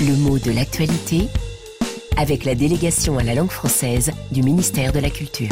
Le mot de l'actualité avec la délégation à la langue française du ministère de la Culture.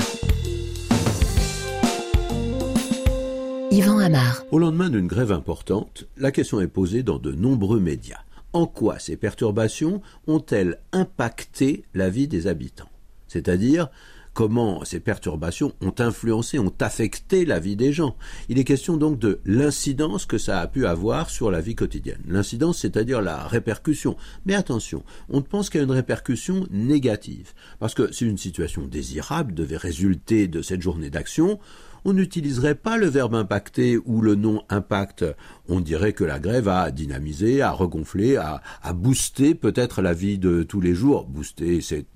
Yvan Amar. Au lendemain d'une grève importante, la question est posée dans de nombreux médias. En quoi ces perturbations ont-elles impacté la vie des habitants? C'est-à-dire, comment ces perturbations ont influencé, ont affecté la vie des gens. Il est question donc de l'incidence que ça a pu avoir sur la vie quotidienne. L'incidence, c'est-à-dire la répercussion. Mais attention, on pense qu'il y a une répercussion négative. Parce que si une situation désirable devait résulter de cette journée d'action, on n'utiliserait pas le verbe impacter ou le nom impact. On dirait que la grève a dynamisé, a regonflé, a, boosté peut-être la vie de tous les jours. Booster, c'est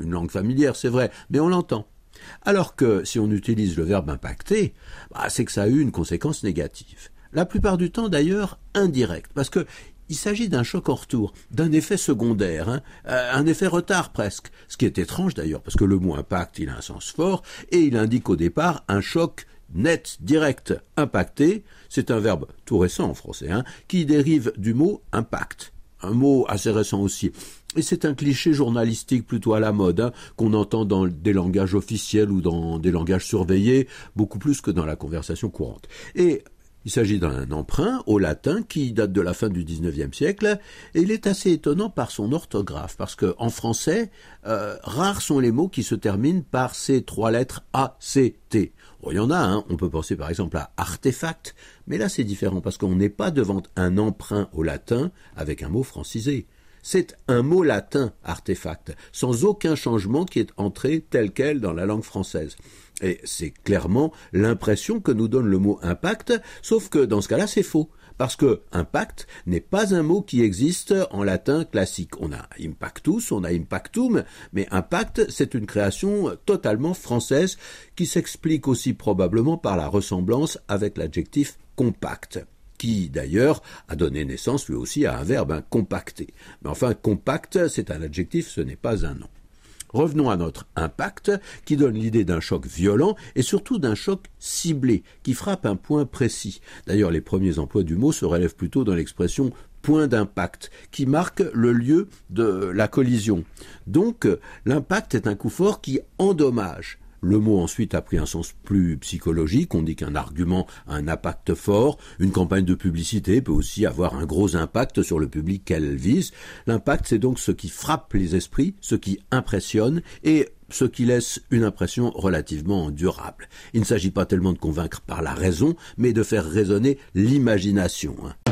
une langue familière, c'est vrai, mais on l'entend. Alors que si on utilise le verbe impacter, bah, c'est que ça a eu une conséquence négative. La plupart du temps d'ailleurs indirecte, parce que il s'agit d'un choc en retour, d'un effet secondaire, hein, euh, un effet retard presque. Ce qui est étrange d'ailleurs, parce que le mot impact, il a un sens fort, et il indique au départ un choc net, direct, impacté. C'est un verbe tout récent en français, hein, qui dérive du mot impact. Un mot assez récent aussi. Et c'est un cliché journalistique plutôt à la mode, hein, qu'on entend dans des langages officiels ou dans des langages surveillés, beaucoup plus que dans la conversation courante. Et il s'agit d'un emprunt au latin qui date de la fin du XIXe siècle et il est assez étonnant par son orthographe parce que en français, euh, rares sont les mots qui se terminent par ces trois lettres A, C, T. il y en a, hein, on peut penser par exemple à artefact, mais là c'est différent parce qu'on n'est pas devant un emprunt au latin avec un mot francisé. C'est un mot latin, artefact, sans aucun changement qui est entré tel quel dans la langue française. Et c'est clairement l'impression que nous donne le mot impact, sauf que dans ce cas-là, c'est faux. Parce que impact n'est pas un mot qui existe en latin classique. On a impactus, on a impactum, mais impact, c'est une création totalement française qui s'explique aussi probablement par la ressemblance avec l'adjectif compact qui d'ailleurs a donné naissance lui aussi à un verbe, hein, compacter. Mais enfin, compact, c'est un adjectif, ce n'est pas un nom. Revenons à notre impact, qui donne l'idée d'un choc violent et surtout d'un choc ciblé, qui frappe un point précis. D'ailleurs, les premiers emplois du mot se relèvent plutôt dans l'expression point d'impact, qui marque le lieu de la collision. Donc, l'impact est un coup fort qui endommage. Le mot ensuite a pris un sens plus psychologique. On dit qu'un argument a un impact fort. Une campagne de publicité peut aussi avoir un gros impact sur le public qu'elle vise. L'impact, c'est donc ce qui frappe les esprits, ce qui impressionne et ce qui laisse une impression relativement durable. Il ne s'agit pas tellement de convaincre par la raison, mais de faire résonner l'imagination. Hein.